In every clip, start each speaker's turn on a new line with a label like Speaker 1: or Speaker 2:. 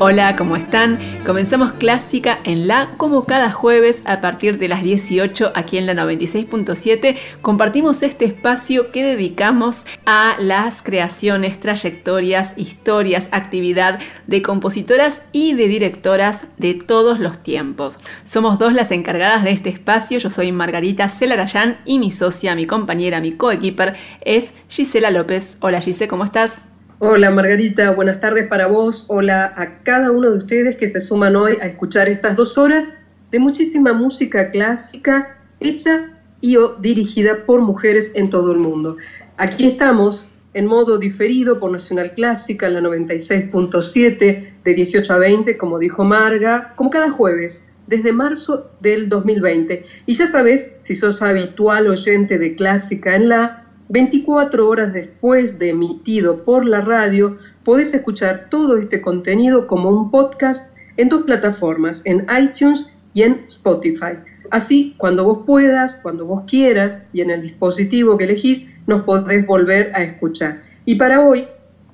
Speaker 1: Hola, ¿cómo están? Comenzamos Clásica en La, como cada jueves a partir de las 18 aquí en la 96.7. Compartimos este espacio que dedicamos a las creaciones, trayectorias, historias, actividad de compositoras y de directoras de todos los tiempos. Somos dos las encargadas de este espacio. Yo soy Margarita Celarayán y mi socia, mi compañera, mi coequiper es Gisela López. Hola Gisela, ¿cómo estás?
Speaker 2: Hola Margarita, buenas tardes para vos. Hola a cada uno de ustedes que se suman hoy a escuchar estas dos horas de muchísima música clásica hecha y o dirigida por mujeres en todo el mundo. Aquí estamos en modo diferido por Nacional Clásica, la 96.7 de 18 a 20, como dijo Marga, como cada jueves, desde marzo del 2020. Y ya sabes, si sos habitual oyente de Clásica en la 24 horas después de emitido por la radio, podés escuchar todo este contenido como un podcast en dos plataformas, en iTunes y en Spotify. Así, cuando vos puedas, cuando vos quieras y en el dispositivo que elegís, nos podés volver a escuchar. Y para hoy,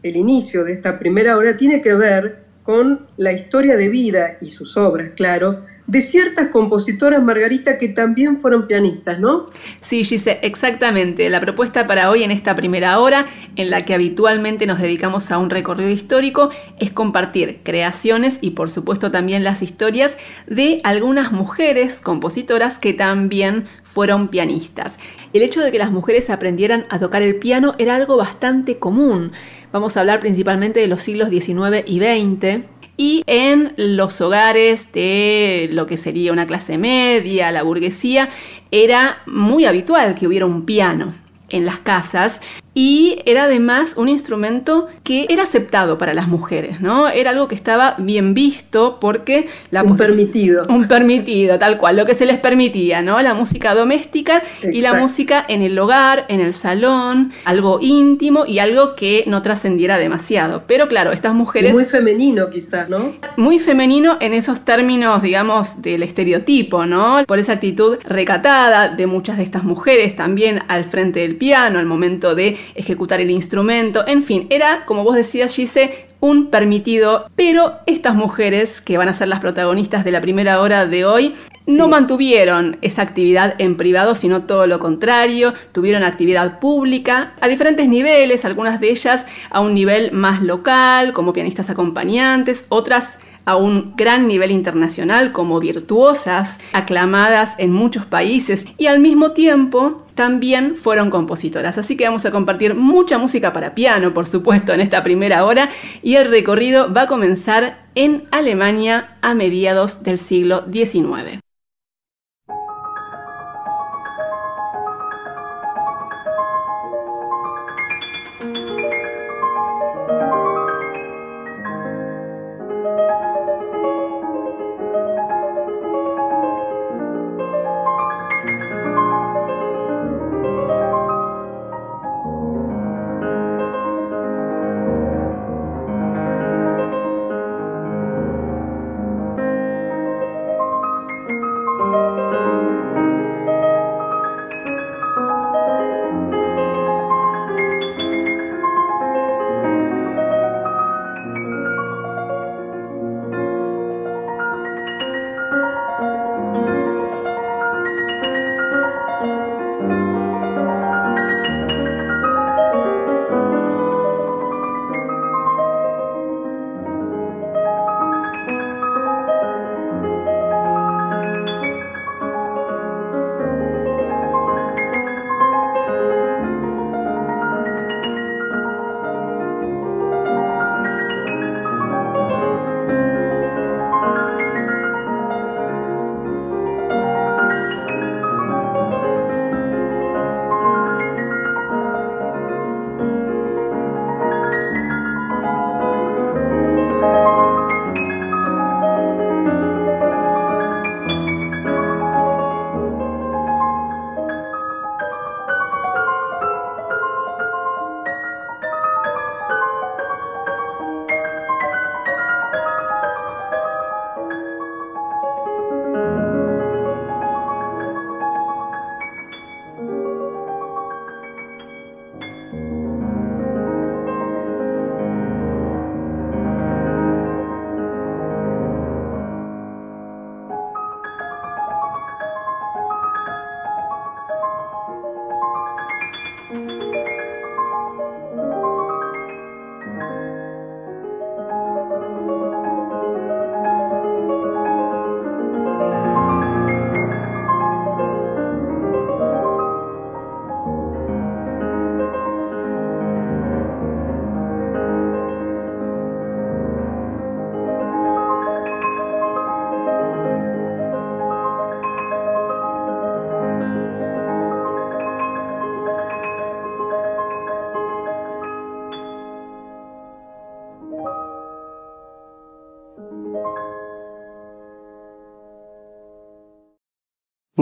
Speaker 2: el inicio de esta primera hora tiene que ver con la historia de vida y sus obras, claro, de ciertas compositoras, Margarita, que también fueron pianistas, ¿no?
Speaker 1: Sí, Gise, exactamente. La propuesta para hoy en esta primera hora, en la que habitualmente nos dedicamos a un recorrido histórico, es compartir creaciones y por supuesto también las historias de algunas mujeres compositoras que también fueron pianistas. El hecho de que las mujeres aprendieran a tocar el piano era algo bastante común. Vamos a hablar principalmente de los siglos XIX y XX, y en los hogares de lo que sería una clase media, la burguesía, era muy habitual que hubiera un piano en las casas y era además un instrumento que era aceptado para las mujeres, ¿no? Era algo que estaba bien visto porque
Speaker 2: la un permitido.
Speaker 1: Un permitido, tal cual, lo que se les permitía, ¿no? La música doméstica y la música en el hogar, en el salón, algo íntimo y algo que no trascendiera demasiado. Pero claro, estas mujeres...
Speaker 2: muy femenino quizás, ¿no?
Speaker 1: Muy femenino en esos términos, digamos, del estereotipo, ¿no? Por esa actitud recatada de muchas de estas mujeres también al frente del piano, al momento de ejecutar el instrumento, en fin, era, como vos decías, Gise, un permitido, pero estas mujeres, que van a ser las protagonistas de la primera hora de hoy, no mantuvieron esa actividad en privado, sino todo lo contrario, tuvieron actividad pública a diferentes niveles, algunas de ellas a un nivel más local, como pianistas acompañantes, otras a un gran nivel internacional como virtuosas, aclamadas en muchos países y al mismo tiempo también fueron compositoras. Así que vamos a compartir mucha música para piano, por supuesto, en esta primera hora y el recorrido va a comenzar en Alemania a mediados del siglo XIX.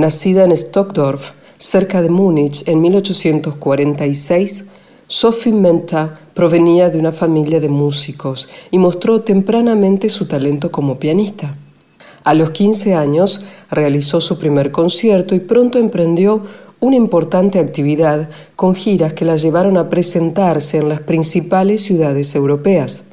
Speaker 2: Nacida en Stockdorf, cerca de Múnich, en 1846, Sophie Menta provenía de una familia de músicos y mostró tempranamente su talento como pianista. A los 15 años realizó su primer concierto y pronto emprendió una importante actividad con giras que la llevaron a presentarse en las principales ciudades europeas.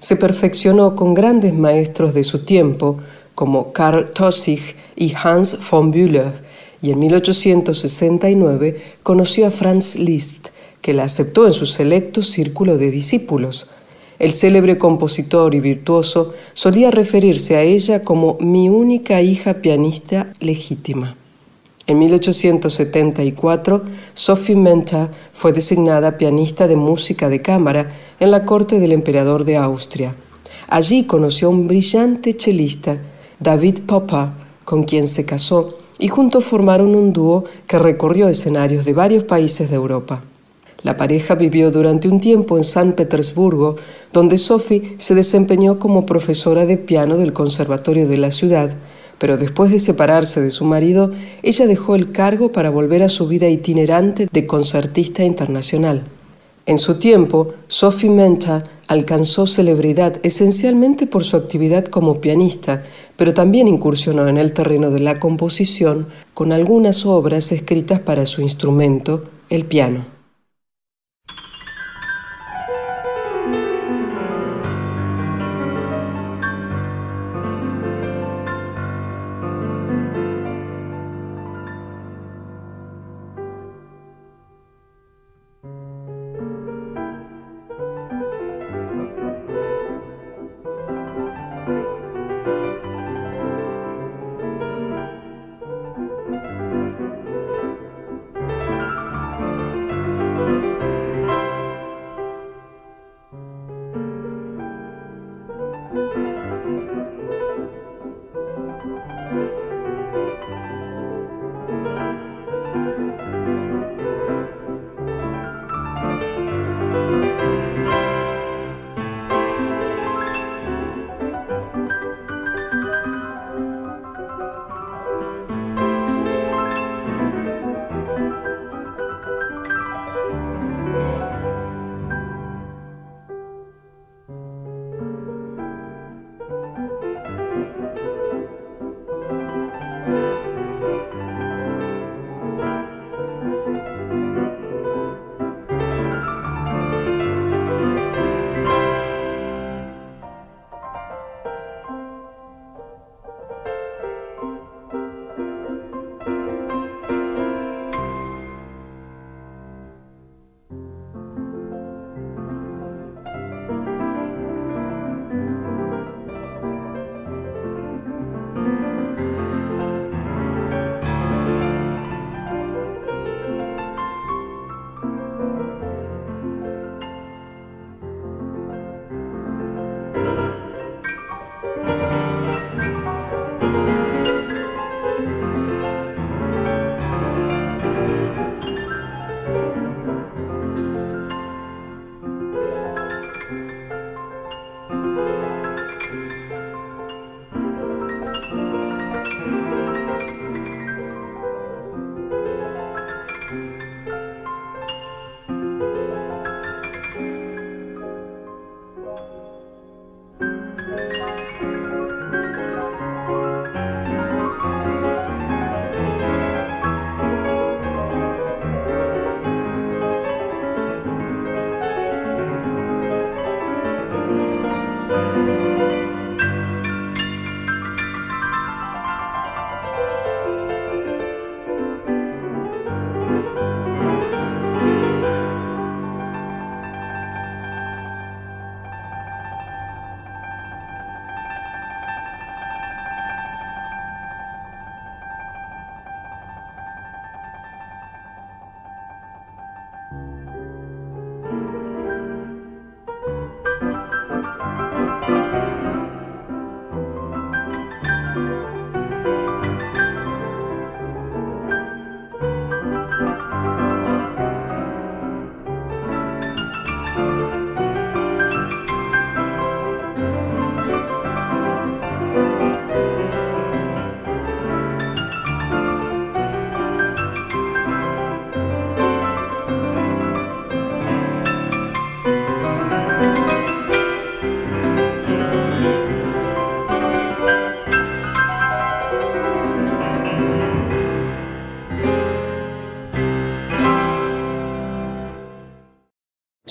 Speaker 2: Se perfeccionó con grandes maestros de su tiempo, como Karl Tossig y Hans von Bühler, y en 1869 conoció a Franz Liszt, que la aceptó en su selecto círculo de discípulos. El célebre compositor y virtuoso solía referirse a ella como mi única hija pianista legítima. En 1874, Sophie Menta fue designada pianista de música de cámara en la corte del emperador de Austria. Allí conoció a un brillante chelista David Poppa, con quien se casó, y juntos formaron un dúo que recorrió escenarios de varios países de Europa. La pareja vivió durante un tiempo en San Petersburgo, donde Sophie se desempeñó como profesora de piano del conservatorio de la ciudad, pero después de separarse de su marido, ella dejó el cargo para volver a su vida itinerante de concertista internacional. En su tiempo, Sophie Menta alcanzó celebridad esencialmente por su actividad como pianista, pero también incursionó en el terreno de la composición con algunas obras escritas para su instrumento, el piano.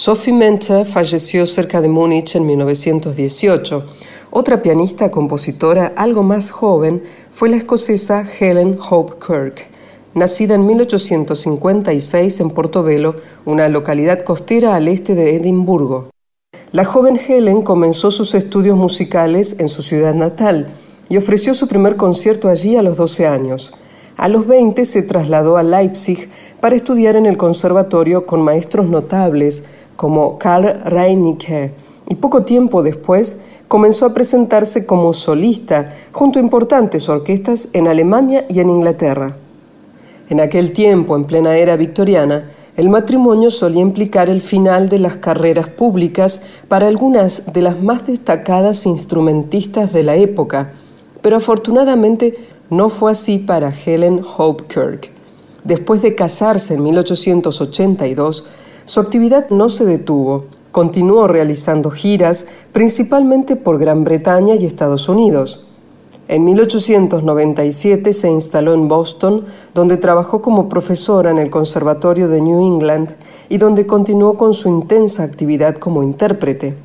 Speaker 2: Sophie Mencher falleció cerca de Múnich en 1918. Otra pianista compositora algo más joven fue la escocesa Helen Hope Kirk, nacida en 1856 en Portobelo, una localidad costera al este de Edimburgo. La joven Helen comenzó sus estudios musicales en su ciudad natal y ofreció su primer concierto allí a los 12 años. A los 20 se trasladó a Leipzig para estudiar en el conservatorio con maestros notables como Karl Reinicke y poco tiempo después comenzó a presentarse como solista junto a importantes orquestas en Alemania y en Inglaterra. En aquel tiempo, en plena era victoriana, el matrimonio solía implicar el final de las carreras públicas para algunas de las más destacadas instrumentistas de la época, pero afortunadamente no fue así para Helen Hope Kirk. Después de casarse en 1882, su actividad no se detuvo. Continuó realizando giras, principalmente por Gran Bretaña y Estados Unidos. En 1897 se instaló en Boston, donde trabajó como profesora en el Conservatorio de New England y donde continuó con su intensa actividad como intérprete.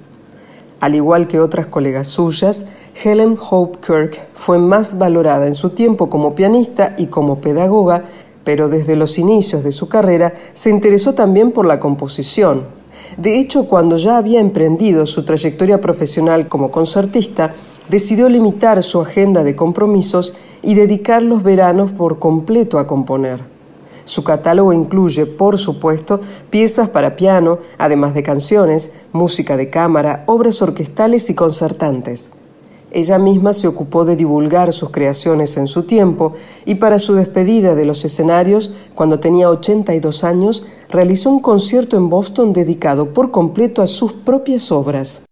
Speaker 2: Al igual que otras colegas suyas, Helen Hope Kirk fue más valorada en su tiempo como pianista y como pedagoga, pero desde los inicios de su carrera se interesó también por la composición. De hecho, cuando ya había emprendido su trayectoria profesional como concertista, decidió limitar su agenda de compromisos y dedicar los veranos por completo a componer. Su catálogo incluye, por supuesto, piezas para piano, además de canciones, música de cámara, obras orquestales y concertantes. Ella misma se ocupó de divulgar sus creaciones en su tiempo y para su despedida de los escenarios, cuando tenía 82 años, realizó un concierto en Boston dedicado por completo a sus propias obras.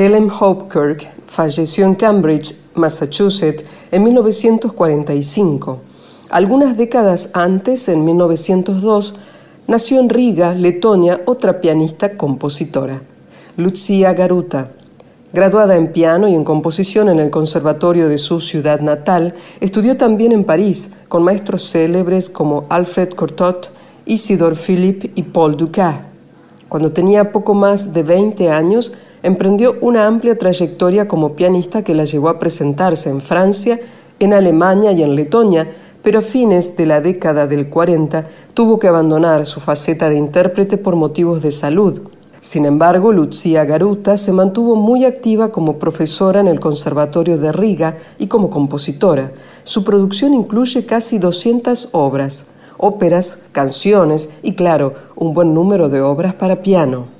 Speaker 2: Helen Hopkirk falleció en Cambridge, Massachusetts, en 1945. Algunas décadas antes, en 1902, nació en Riga, Letonia, otra pianista compositora, Lucia Garuta. Graduada en piano y en composición en el conservatorio de su ciudad natal, estudió también en París con maestros célebres como Alfred Cortot, Isidore Philippe y Paul Dukas. Cuando tenía poco más de 20 años, emprendió una amplia trayectoria como pianista que la llevó a presentarse en Francia, en Alemania y en Letonia, pero a fines de la década del 40 tuvo que abandonar su faceta de intérprete por motivos de salud. Sin embargo, Lucia Garuta se mantuvo muy activa como profesora en el Conservatorio de Riga y como compositora. Su producción incluye casi 200 obras, óperas, canciones y, claro, un buen número de obras para piano.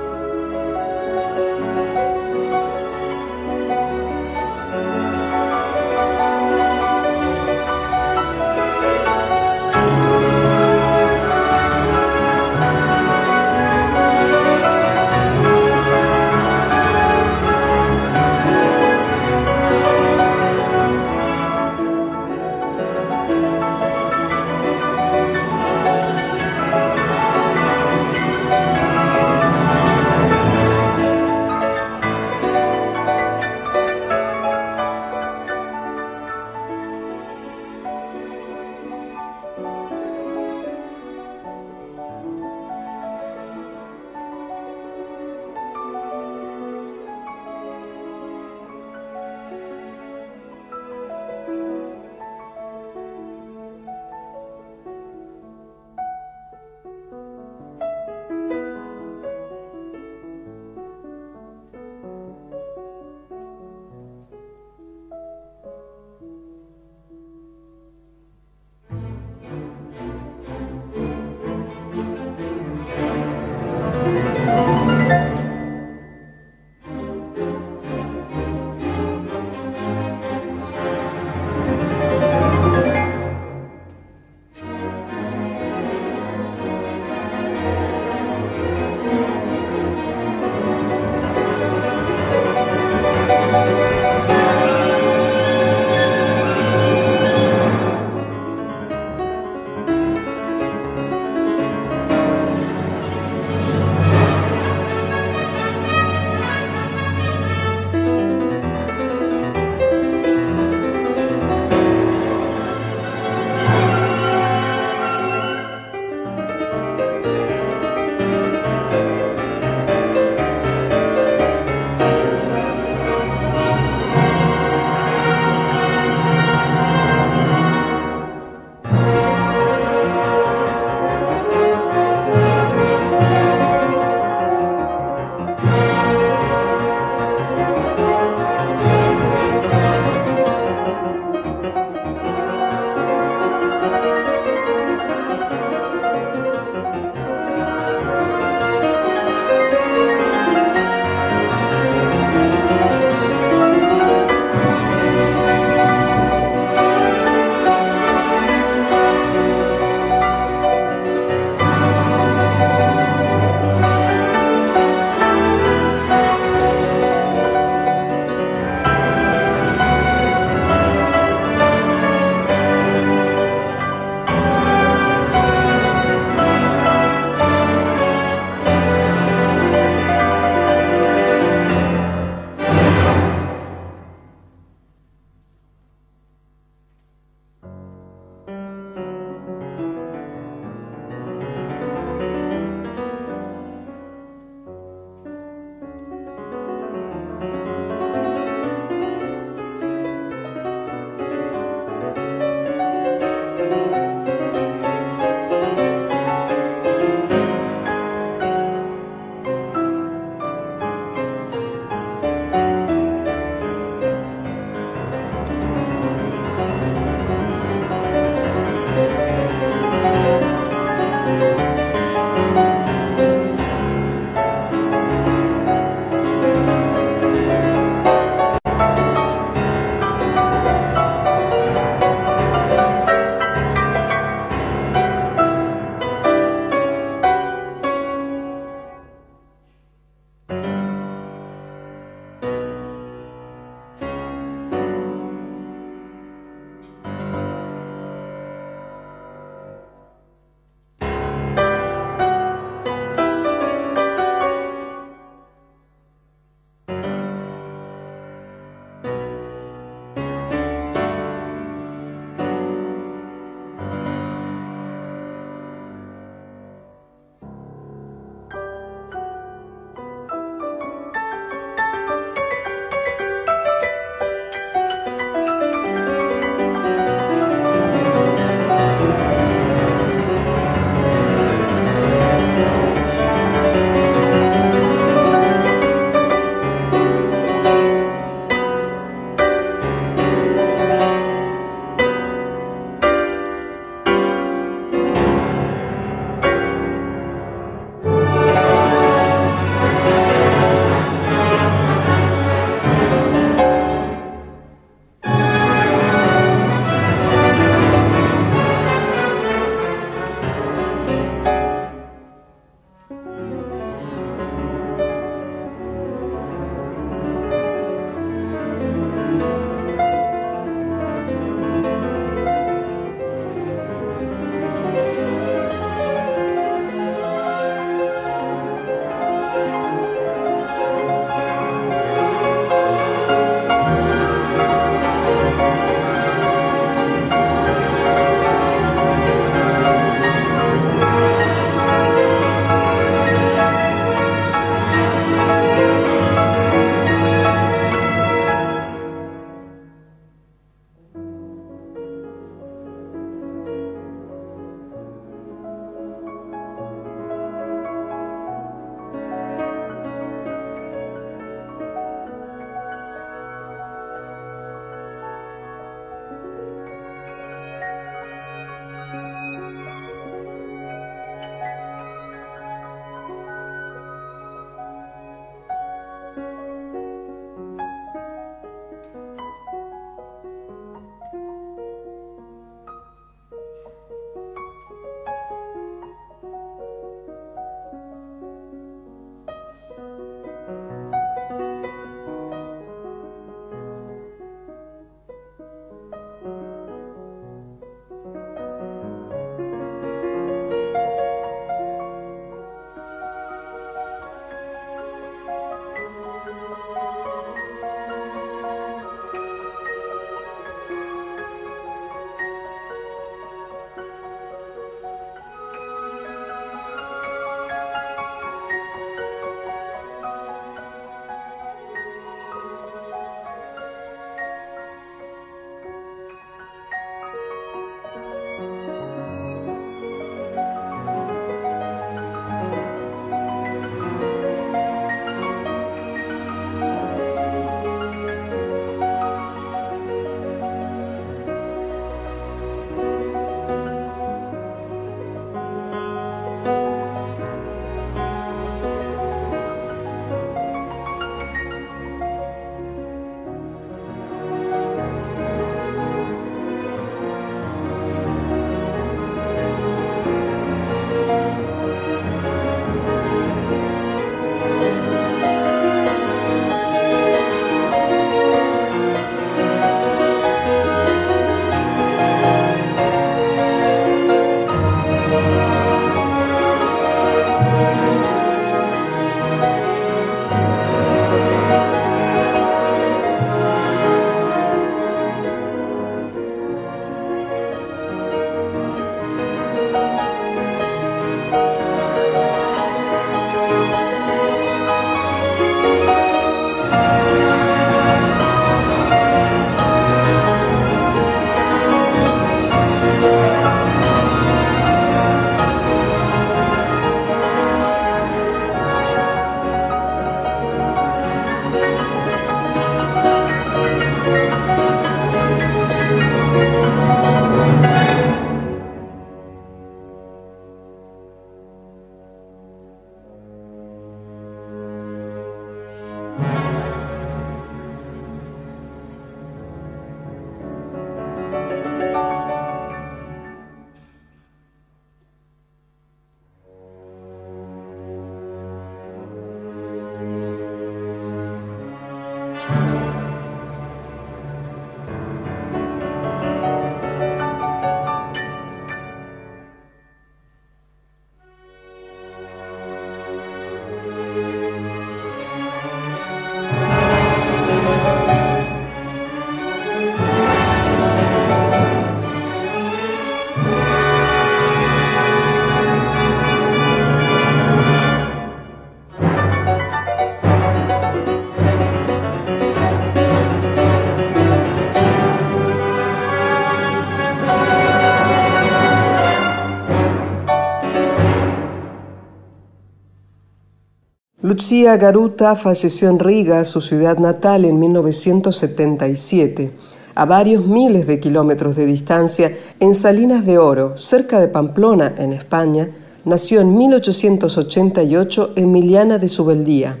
Speaker 2: Lucía Garuta falleció en Riga, su ciudad natal, en 1977, a varios miles de kilómetros de distancia, en Salinas de Oro, cerca de Pamplona, en España, nació en 1888 Emiliana de Subeldía.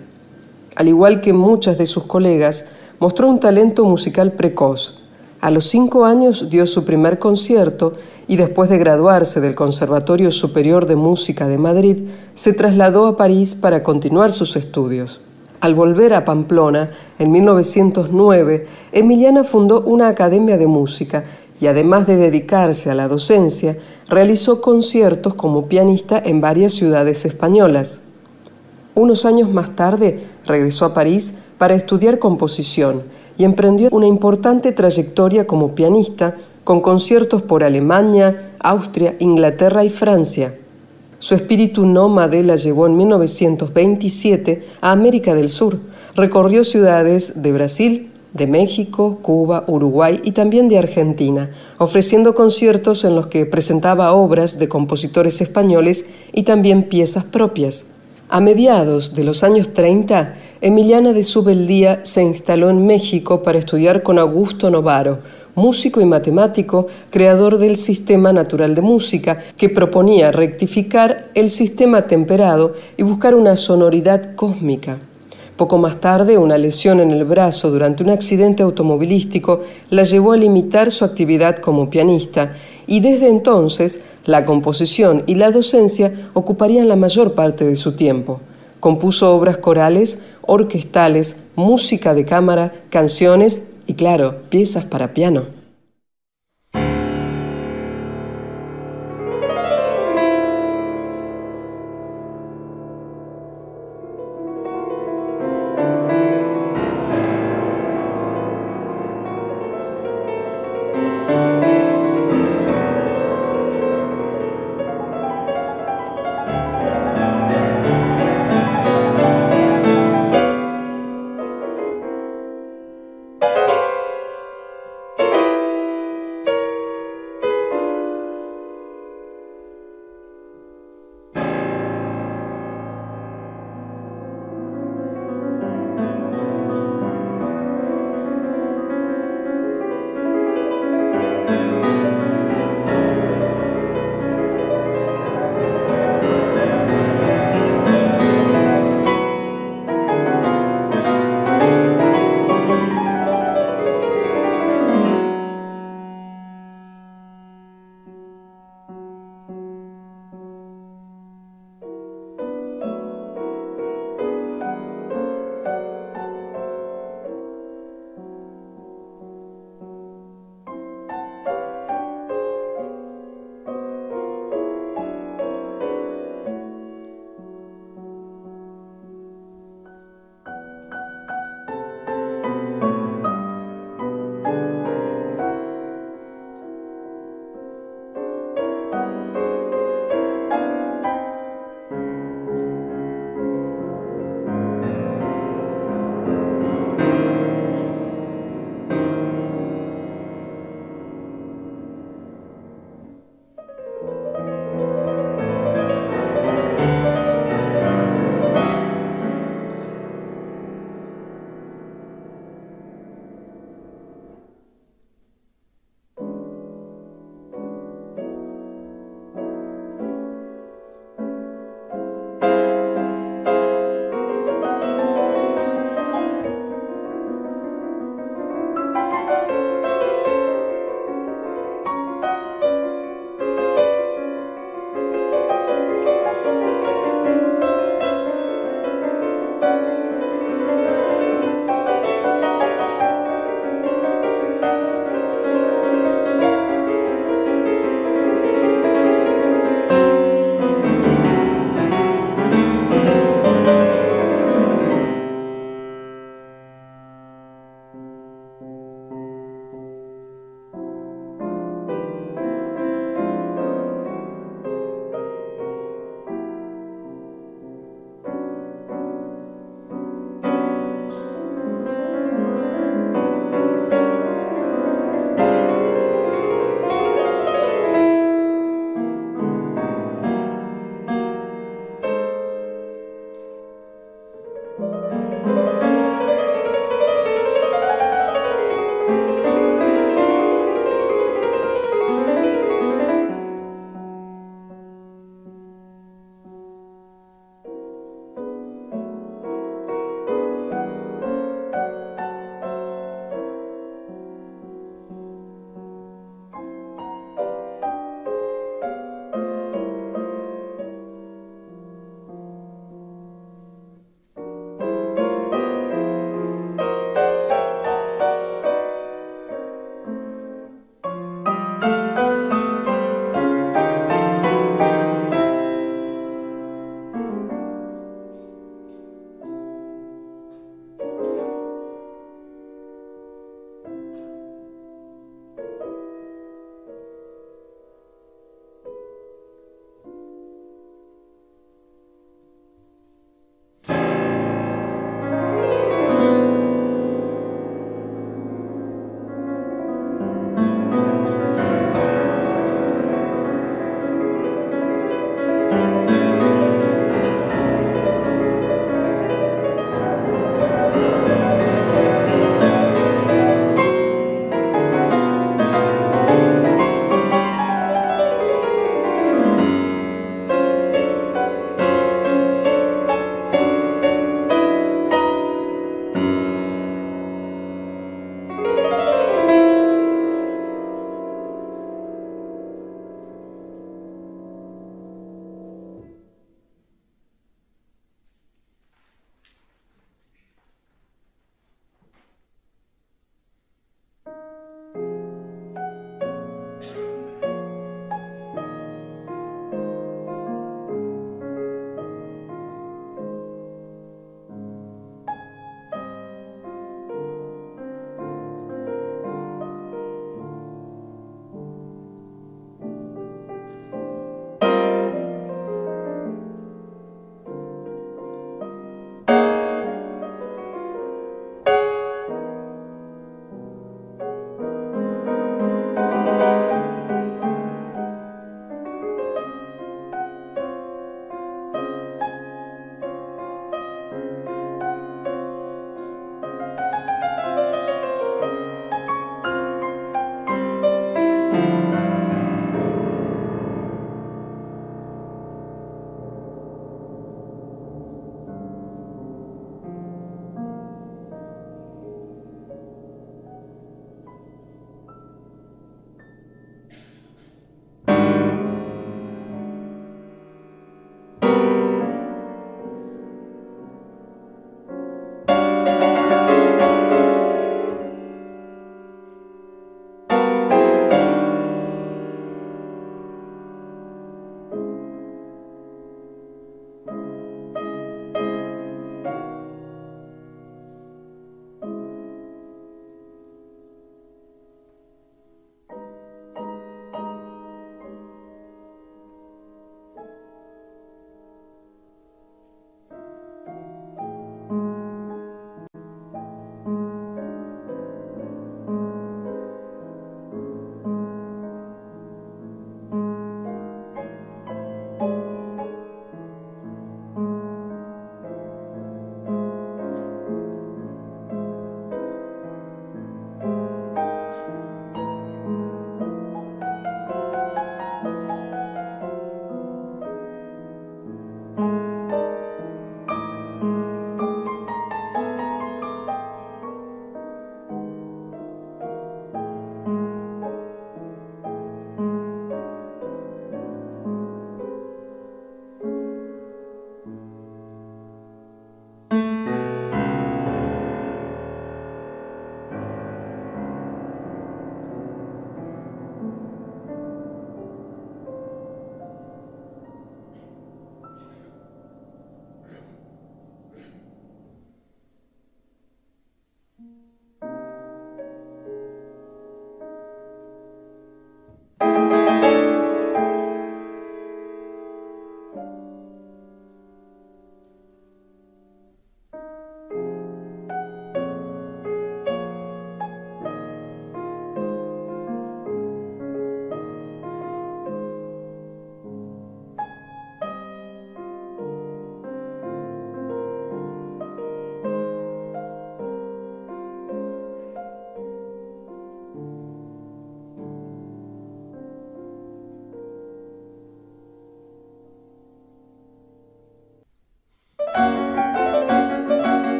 Speaker 2: Al igual que muchas de sus colegas, mostró un talento musical precoz. A los cinco años dio su primer concierto y después de graduarse del Conservatorio Superior de Música de Madrid, se trasladó a París para continuar sus estudios. Al volver a Pamplona, en 1909, Emiliana fundó una academia de música y además de dedicarse a la docencia, realizó conciertos como pianista en varias ciudades españolas. Unos años más tarde regresó a París para estudiar composición y emprendió una importante trayectoria como pianista con conciertos por Alemania, Austria, Inglaterra y Francia. Su espíritu nómade la llevó en 1927 a América del Sur. Recorrió ciudades de Brasil, de México, Cuba, Uruguay y también de Argentina, ofreciendo conciertos en los que presentaba obras de compositores españoles y también piezas propias. A mediados de los años 30, Emiliana de Subeldía se instaló en México para estudiar con Augusto Novaro, músico y matemático, creador del sistema natural de música, que proponía rectificar el sistema temperado y buscar una sonoridad cósmica. Poco más tarde, una lesión en el brazo durante un accidente automovilístico la llevó a limitar su actividad como pianista y desde entonces la composición y la docencia ocuparían la mayor parte de su tiempo. Compuso obras corales, orquestales, música de cámara, canciones y claro, piezas para piano.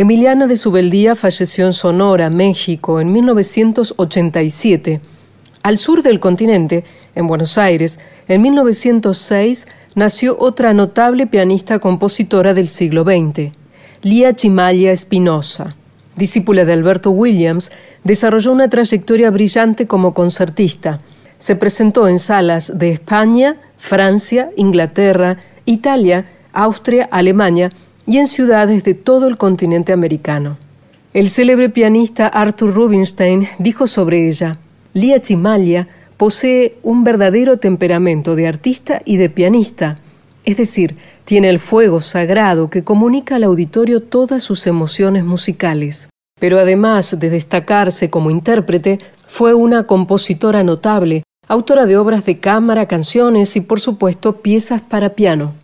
Speaker 2: Emiliana de Subeldía falleció en Sonora, México, en 1987. Al sur del continente, en Buenos Aires, en 1906 nació otra notable pianista compositora del siglo XX, Lía Chimaya Espinosa. Discípula de Alberto Williams, desarrolló una trayectoria brillante como concertista. Se presentó en salas de España, Francia, Inglaterra, Italia, Austria, Alemania y en ciudades de todo el continente americano. El célebre pianista Arthur Rubinstein dijo sobre ella, Lía Chimalia posee un verdadero temperamento de artista y de pianista, es decir, tiene el fuego sagrado que comunica al auditorio todas sus emociones musicales. Pero además de destacarse como intérprete, fue una compositora notable, autora de obras de cámara, canciones y por supuesto piezas para piano.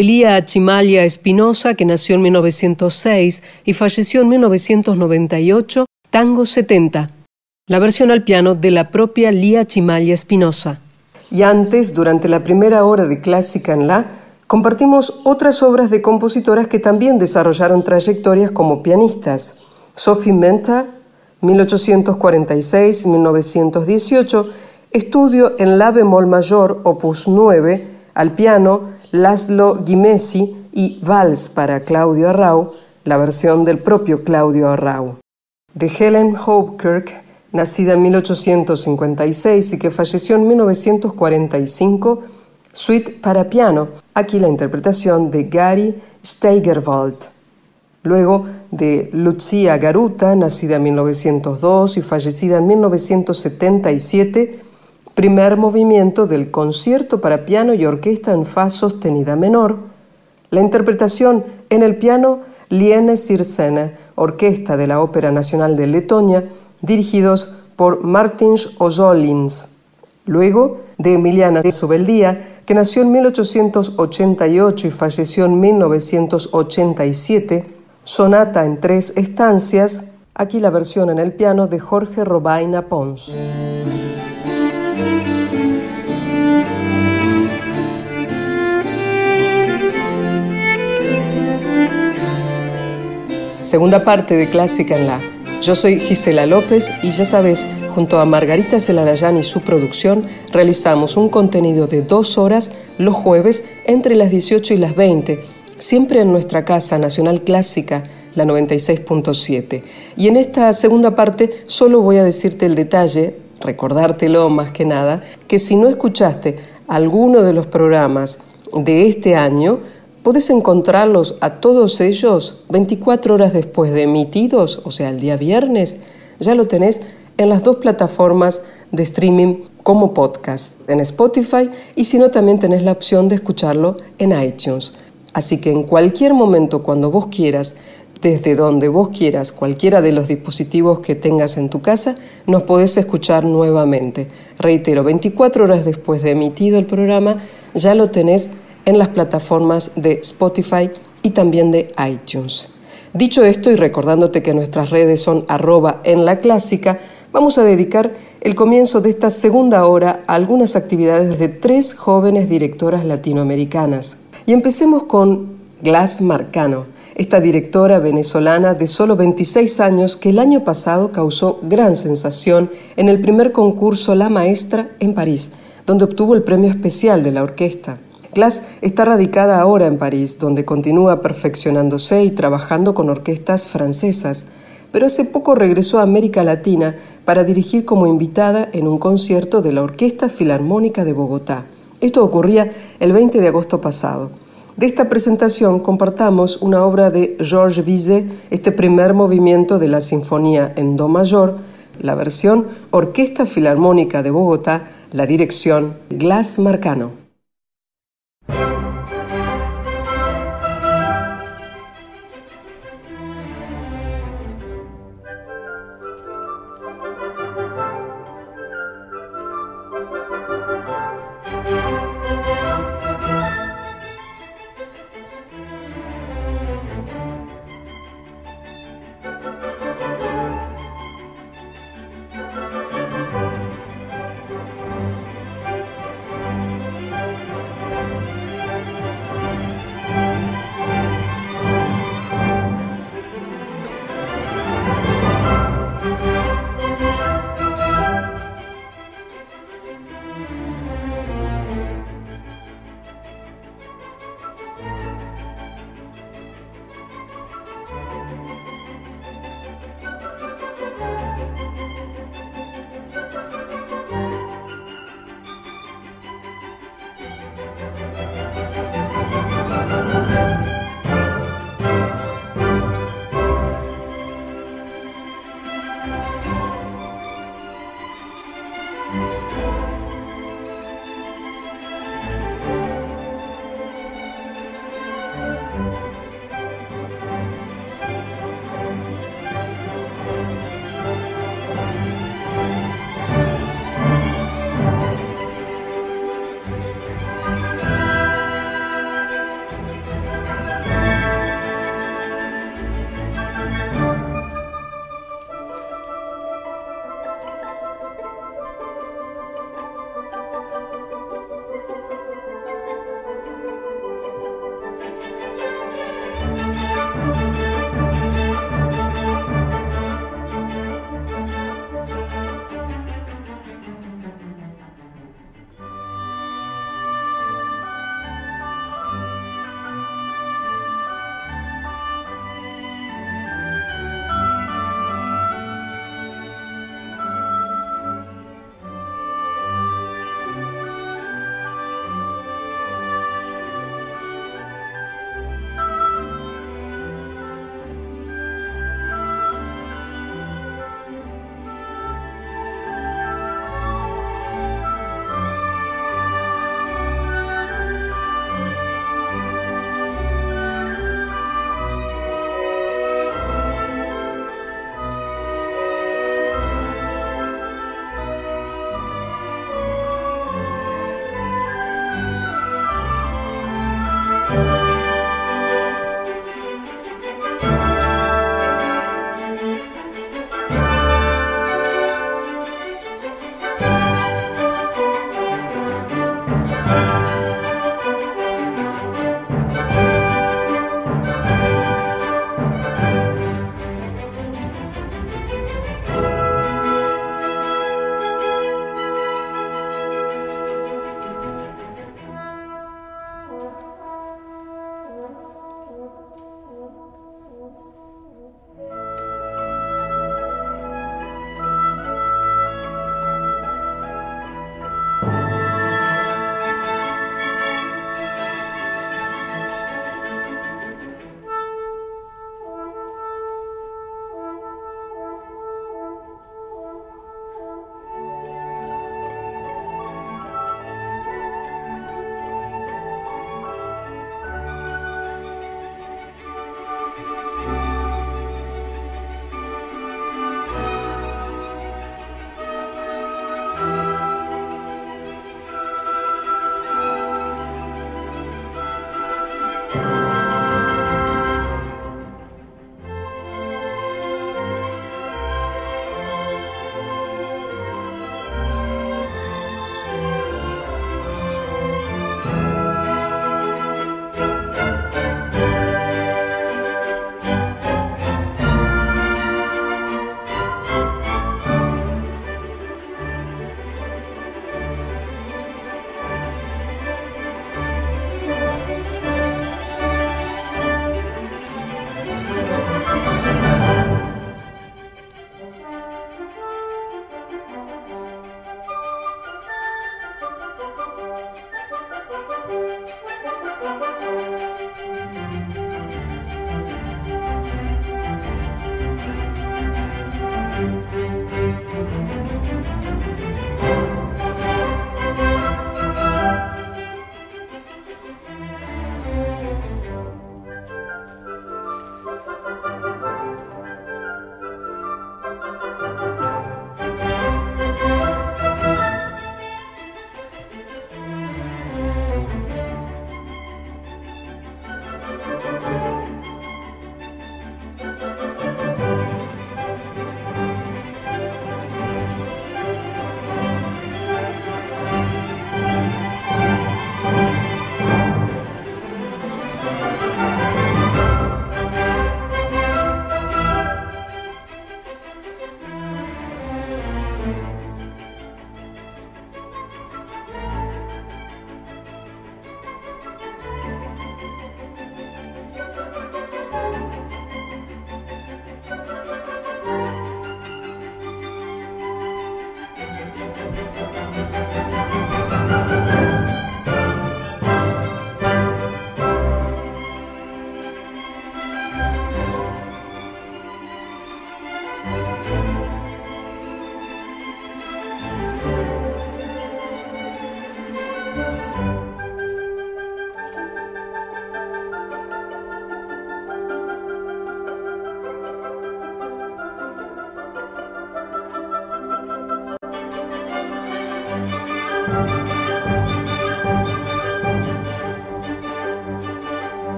Speaker 2: Delia Chimalia Espinosa, que nació en 1906 y falleció en 1998, Tango 70, la versión al piano de la propia Lía Chimalia Espinosa. Y antes, durante la primera hora de Clásica en La, compartimos otras obras de compositoras que también desarrollaron trayectorias como pianistas. Sophie Menta, 1846-1918, estudio en La bemol mayor, opus 9, al piano Laszlo Gimesi y Vals para Claudio Arrau, la versión del propio Claudio Arrau. De Helen Hopkirk, nacida en 1856 y que falleció en 1945, Suite para piano, aquí la interpretación de Gary Steigerwald. Luego de Lucia Garuta, nacida en 1902 y fallecida en 1977, primer movimiento del concierto para piano y orquesta en fa sostenida menor. La interpretación en el piano Liene Sirsene, orquesta de la Ópera Nacional de Letonia, dirigidos por Martins Ozolins. Luego, de Emiliana de Sobeldía, que nació en 1888 y falleció en 1987, sonata en tres estancias, aquí la versión en el piano de Jorge Robaina Pons. Segunda parte de Clásica en la. Yo soy Gisela López y ya sabes, junto a Margarita Celarayán y su producción, realizamos un contenido de dos horas los jueves entre las 18 y las 20, siempre en nuestra casa Nacional Clásica, la 96.7. Y en esta segunda parte solo voy a decirte el detalle, recordártelo más que nada, que si no escuchaste alguno de los programas de este año, Puedes encontrarlos a todos ellos 24 horas después de emitidos, o sea, el día viernes. Ya lo tenés en las dos plataformas de streaming como podcast, en Spotify y si no también tenés la opción de escucharlo en iTunes. Así que en cualquier momento, cuando vos quieras, desde donde vos quieras, cualquiera de los dispositivos que tengas en tu casa, nos podés escuchar nuevamente. Reitero, 24 horas después de emitido el programa, ya lo tenés en las plataformas de Spotify y también de iTunes. Dicho esto y recordándote que nuestras redes son arroba en la clásica, vamos a dedicar el comienzo de esta segunda hora a algunas actividades de tres jóvenes directoras latinoamericanas. Y empecemos con Glass Marcano, esta directora venezolana de solo 26 años que el año pasado causó gran sensación en el primer concurso La Maestra en París, donde obtuvo el premio especial de la orquesta. Glass está radicada ahora en París, donde continúa perfeccionándose y trabajando con orquestas francesas, pero hace poco regresó a América Latina para dirigir como invitada en un concierto de la Orquesta Filarmónica de Bogotá. Esto ocurría el 20 de agosto pasado. De esta presentación compartamos una obra de Georges Bizet, este primer movimiento de la Sinfonía en Do mayor, la versión Orquesta Filarmónica de Bogotá, la dirección Glass Marcano.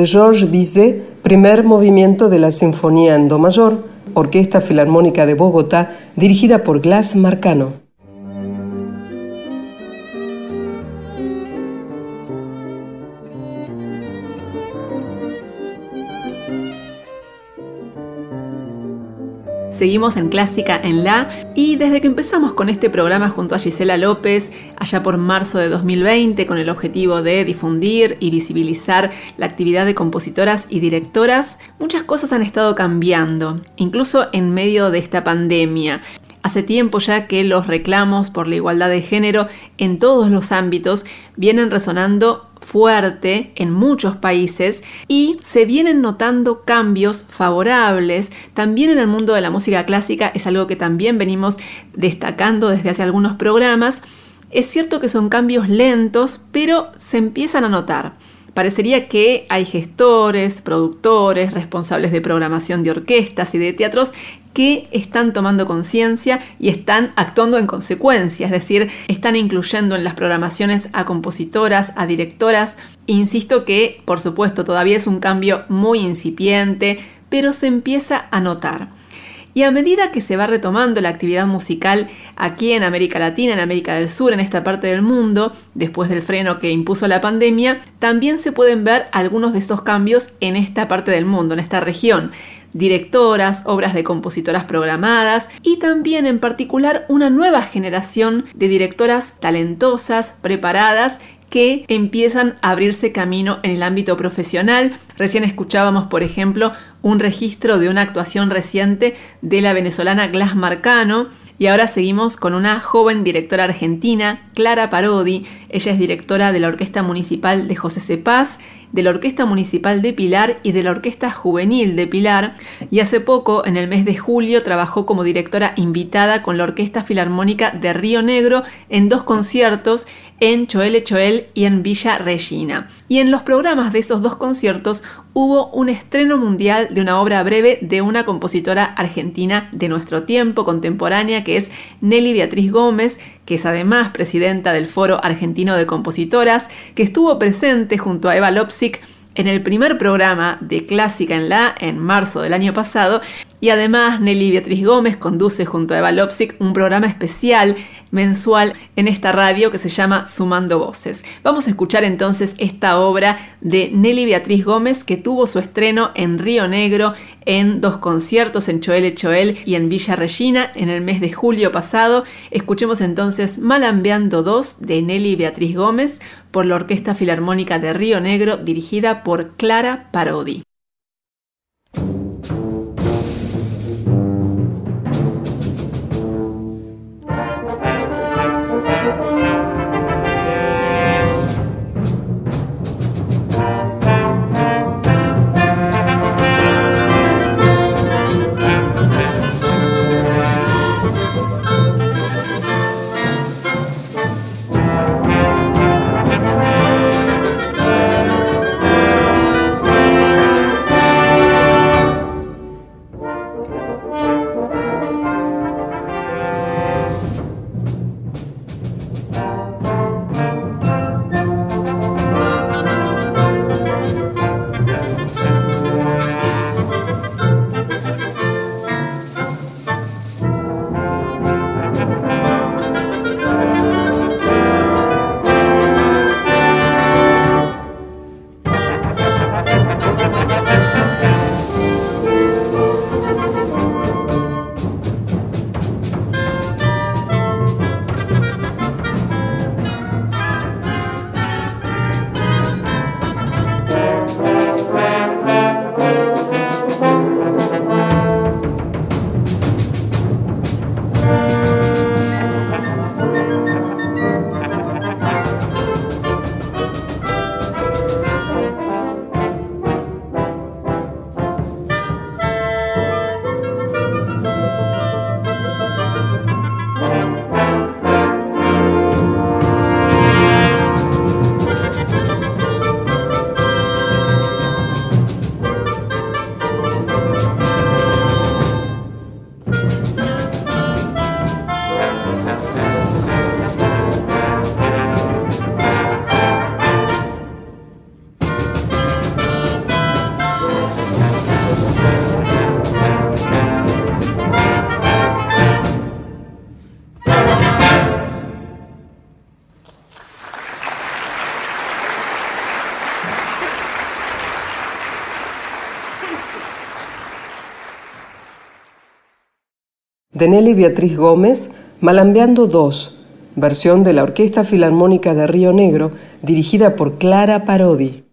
Speaker 2: De Georges Bizet, primer movimiento de la Sinfonía en Do mayor, Orquesta Filarmónica de Bogotá, dirigida por Glass Marcano.
Speaker 1: Seguimos en Clásica en La y desde que empezamos con este programa junto a Gisela López, allá por marzo de 2020, con el objetivo de difundir y visibilizar la actividad de compositoras y directoras, muchas cosas han estado cambiando, incluso en medio de esta pandemia. Hace tiempo ya que los reclamos por la igualdad de género en todos los ámbitos vienen resonando fuerte en muchos países y se vienen notando cambios favorables. También en el mundo de la música clásica es algo que también venimos destacando desde hace algunos programas. Es cierto que son cambios lentos, pero se empiezan a notar. Parecería que hay gestores, productores, responsables de programación de orquestas y de teatros que están tomando conciencia y están actuando en consecuencia, es decir, están incluyendo en las programaciones a compositoras, a directoras. Insisto que, por supuesto, todavía es un cambio muy incipiente, pero se empieza a notar. Y a medida que se va retomando la actividad musical aquí en América Latina, en América del Sur, en esta parte del mundo, después del freno que impuso la pandemia, también se pueden ver algunos de esos cambios en esta parte del mundo, en esta región. Directoras, obras de compositoras programadas y también en particular una nueva generación de directoras talentosas, preparadas que empiezan a abrirse camino en el ámbito profesional. Recién escuchábamos, por ejemplo, un registro de una actuación reciente de la venezolana Glass Marcano, y ahora seguimos con una joven directora argentina, Clara Parodi. Ella es directora de la Orquesta Municipal de José Cepaz de la Orquesta Municipal de Pilar y de la Orquesta Juvenil de Pilar, y hace poco, en el mes de julio, trabajó como directora invitada con la Orquesta Filarmónica de Río Negro en dos conciertos en Choel Choel y en Villa Regina. Y en los programas de esos dos conciertos hubo un estreno mundial de una obra breve de una compositora argentina de nuestro tiempo, contemporánea, que es Nelly Beatriz Gómez, que es además presidenta del Foro Argentino de Compositoras, que estuvo presente junto a Eva Lopsic en el primer programa de Clásica en la en marzo del año pasado y además Nelly Beatriz Gómez conduce junto a Eva Lopsic un programa especial mensual en esta radio que se llama Sumando Voces. Vamos a escuchar entonces esta obra de Nelly Beatriz Gómez que tuvo su estreno en Río Negro en dos conciertos en Choel Choel y en Villa Regina en el mes de julio pasado. Escuchemos entonces Malambeando 2 de Nelly Beatriz Gómez por la Orquesta Filarmónica de Río Negro dirigida por Clara Parodi.
Speaker 2: De Nelly Beatriz Gómez, Malambeando 2, versión de la Orquesta Filarmónica de Río Negro, dirigida por Clara Parodi.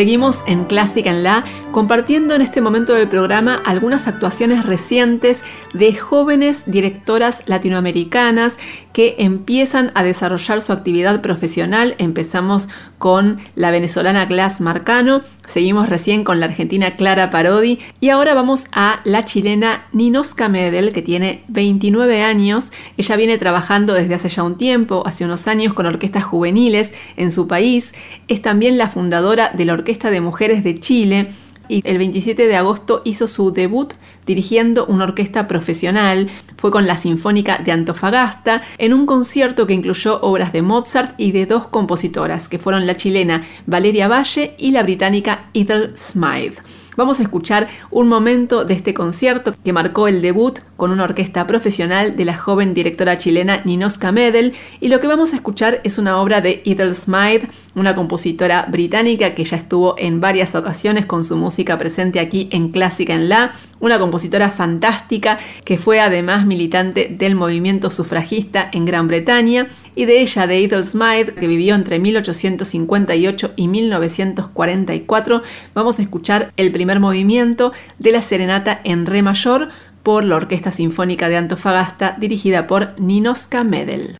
Speaker 1: Seguimos en Clásica en La, compartiendo en este momento del programa algunas actuaciones recientes de jóvenes directoras latinoamericanas que empiezan a desarrollar su actividad profesional. Empezamos con la venezolana Glass Marcano, seguimos recién con la argentina Clara Parodi y ahora vamos a la chilena Ninosca Medel, que tiene 29 años. Ella viene trabajando desde hace ya un tiempo, hace unos años, con orquestas juveniles en su país. Es también la fundadora de la Orquesta de Mujeres de Chile y el 27 de agosto hizo su debut dirigiendo una orquesta profesional. Fue con la Sinfónica de Antofagasta en un concierto que incluyó obras de Mozart y de dos compositoras, que fueron la chilena Valeria Valle y la británica Ethel Smythe. Vamos a escuchar un momento de este concierto que marcó el debut con una orquesta profesional de la joven directora chilena Ninoska Medel. Y lo que vamos a escuchar es una obra de Ethel Smythe, una compositora británica que ya estuvo en varias ocasiones con su música presente aquí en Clásica en La, una compositora fantástica que fue además militante del movimiento sufragista en Gran Bretaña y de ella, de Smythe, que vivió entre 1858 y 1944, vamos a escuchar el primer movimiento de la serenata en re mayor por la Orquesta Sinfónica de Antofagasta dirigida por Ninoska Medel.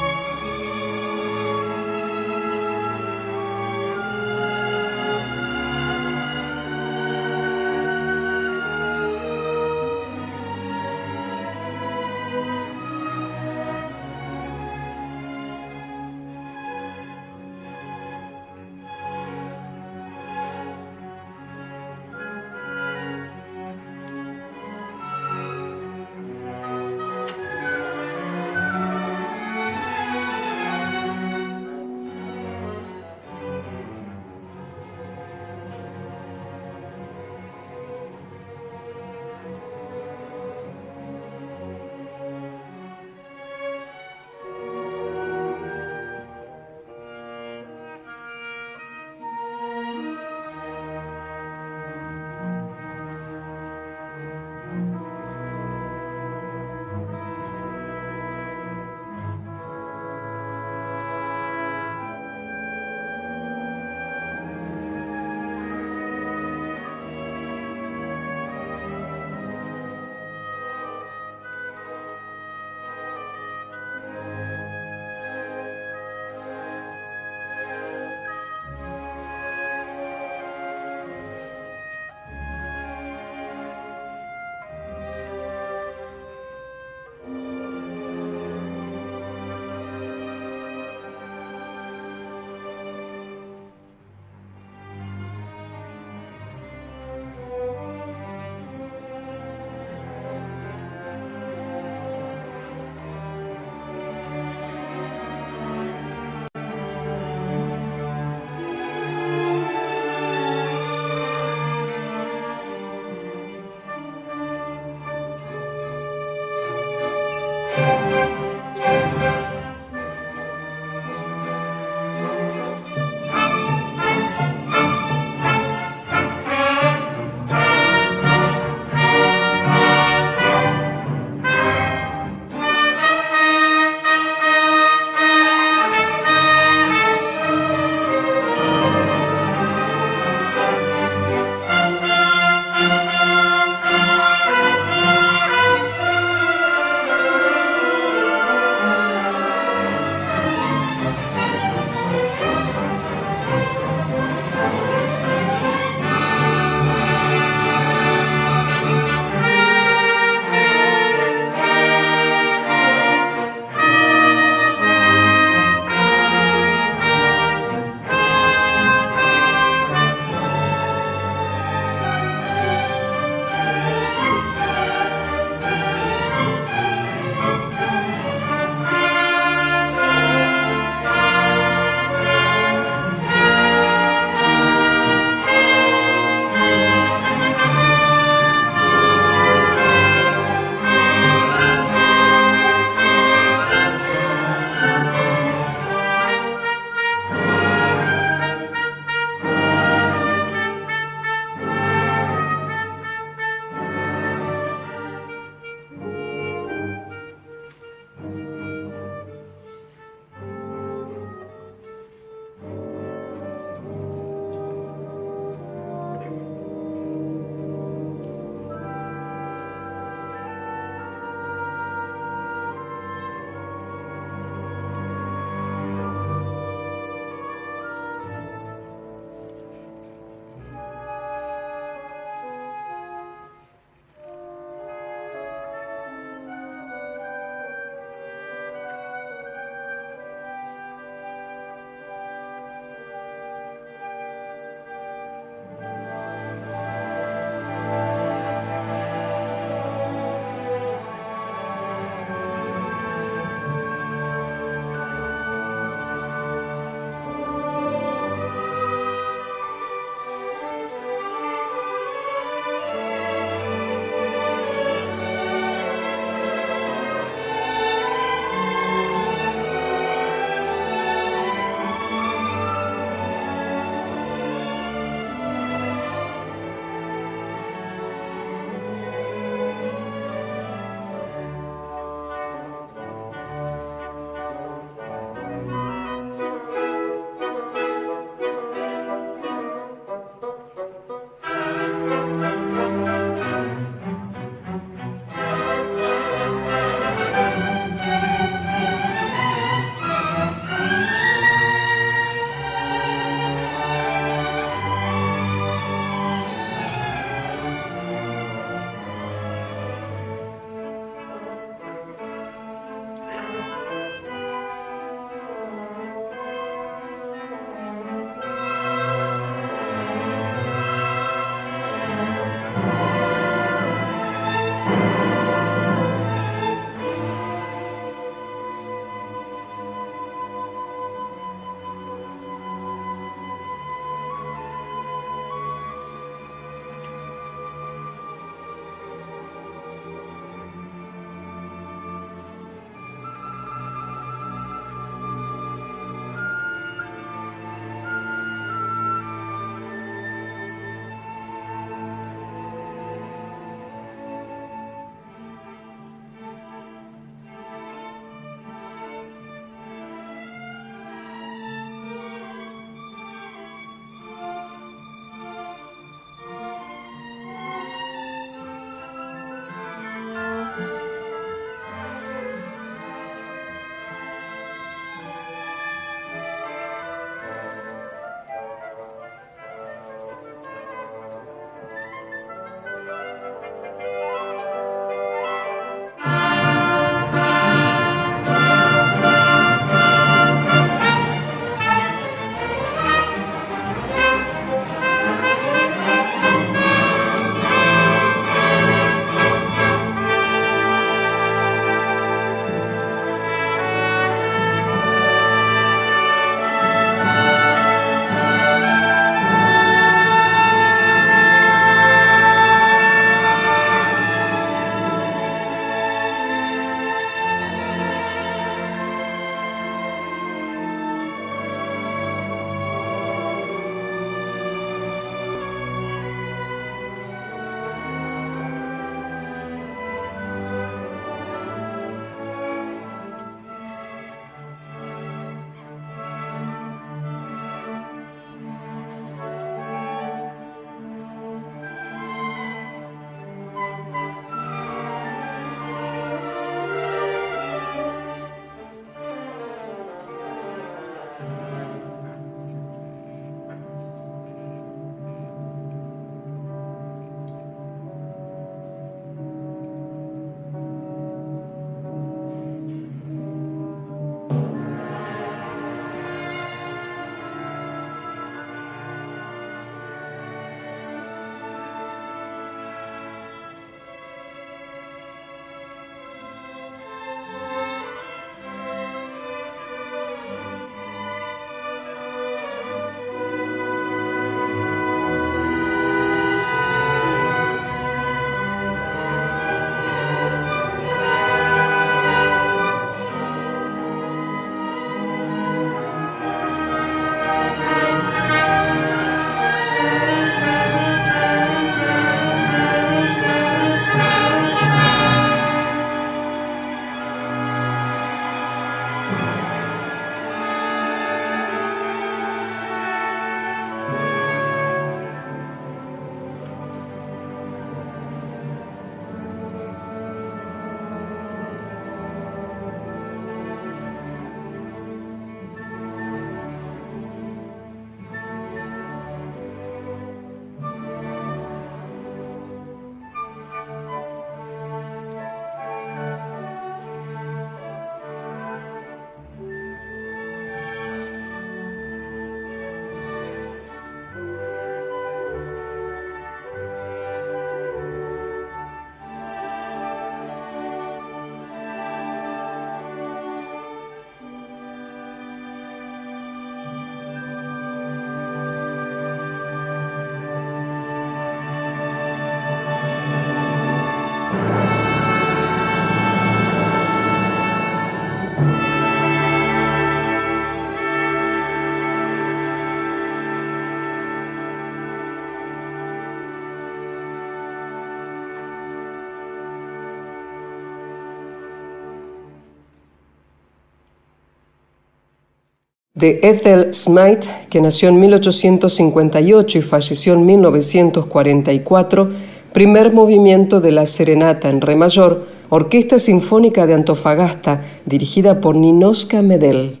Speaker 2: De Ethel Smythe, que nació en 1858 y falleció en 1944, primer movimiento de la Serenata en Re mayor, Orquesta Sinfónica de Antofagasta, dirigida por Ninoska Medel.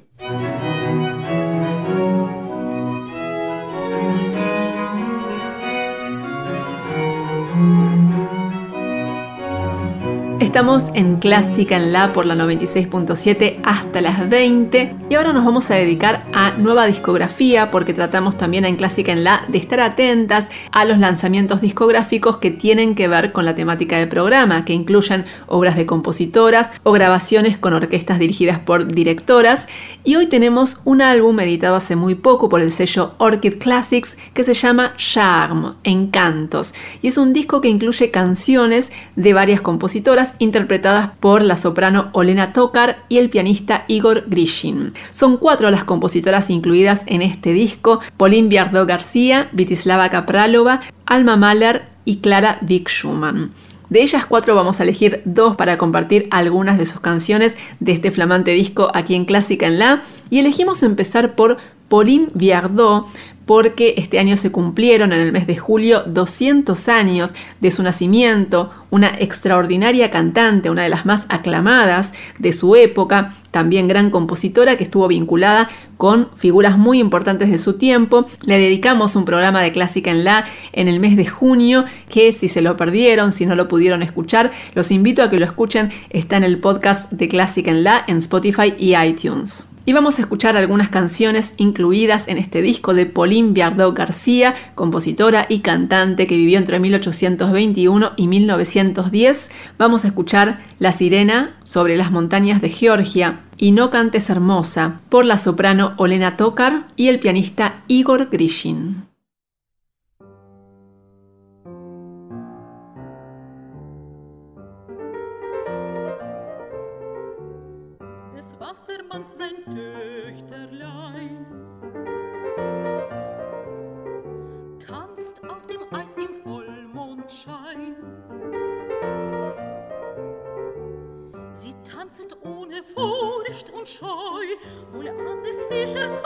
Speaker 1: Estamos en Clásica en La por la 96.7 hasta las 20 y ahora nos vamos a dedicar a nueva discografía porque tratamos también en Clásica en La de estar atentas a los lanzamientos discográficos que tienen que ver con la temática del programa, que incluyen obras de compositoras o grabaciones con orquestas dirigidas por directoras. Y hoy tenemos un álbum editado hace muy poco por el sello Orchid Classics que se llama Charm, Encantos, y es un disco que incluye canciones de varias compositoras interpretadas por la soprano Olena Tokar y el pianista Igor Grishin. Son cuatro las compositoras incluidas en este disco, Pauline Biardot García, Vitislava Kapralova, Alma Mahler y Clara Dick Schumann. De ellas cuatro vamos a elegir dos para compartir algunas de sus canciones de este flamante disco aquí en Clásica en La. Y elegimos empezar por Pauline Biardot, porque este año se cumplieron en el mes de julio 200 años de su nacimiento, una extraordinaria cantante, una de las más aclamadas de su época, también gran compositora que estuvo vinculada con figuras muy importantes de su tiempo. Le dedicamos un programa de clásica en la en el mes de junio, que si se lo perdieron, si no lo pudieron escuchar, los invito a que lo escuchen, está en el podcast de clásica en la en Spotify y iTunes. Y vamos a escuchar algunas canciones incluidas en este disco de Pauline Biardot García, compositora y cantante que vivió entre 1821 y 1910. Vamos a escuchar La sirena sobre las montañas de Georgia y No cantes hermosa por la soprano Olena Tokar y el pianista Igor Grishin.
Speaker 3: Wohl anders Fisher's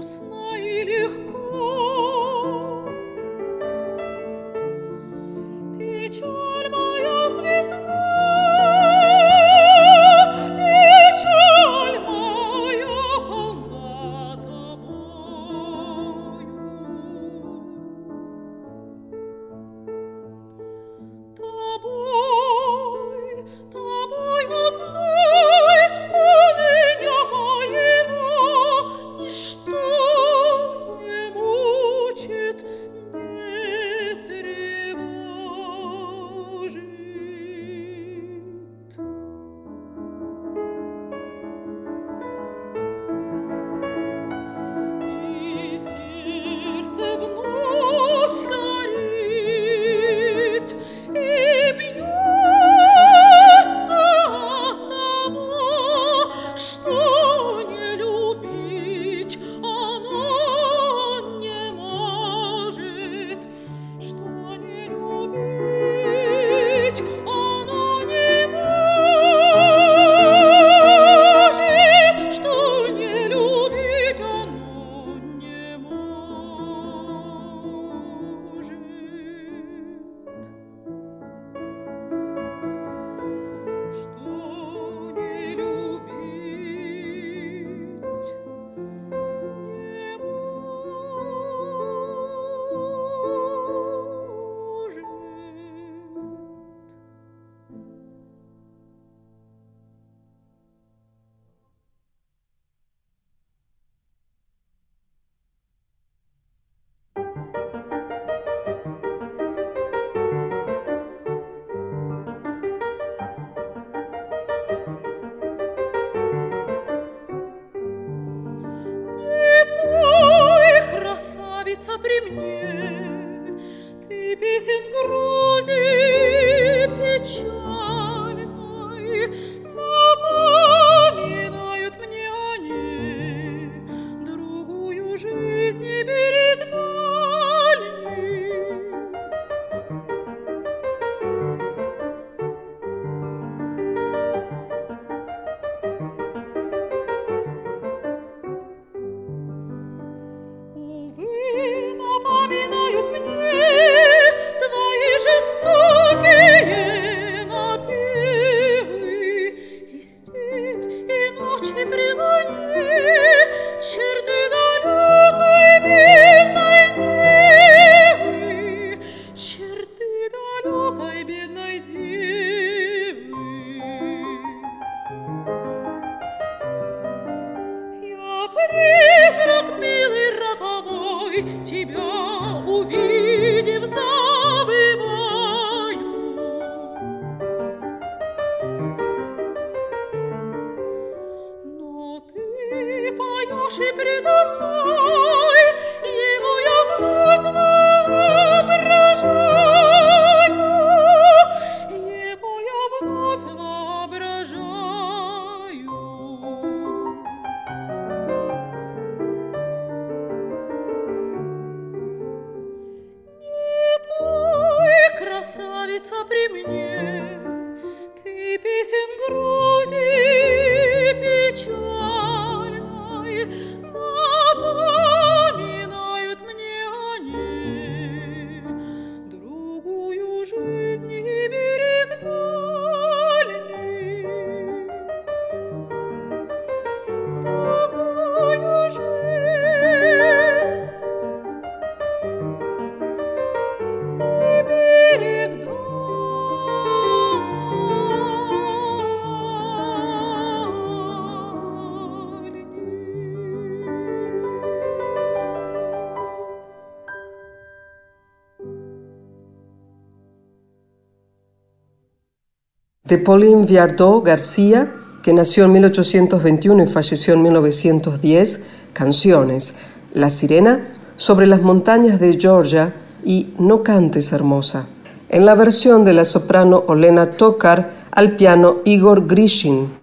Speaker 3: Jesus
Speaker 2: de Pauline Viardot García, que nació en 1821 y falleció en 1910, canciones La Sirena, Sobre las montañas de Georgia y No cantes hermosa. En la versión de la soprano Olena Tokar al piano Igor Grishin.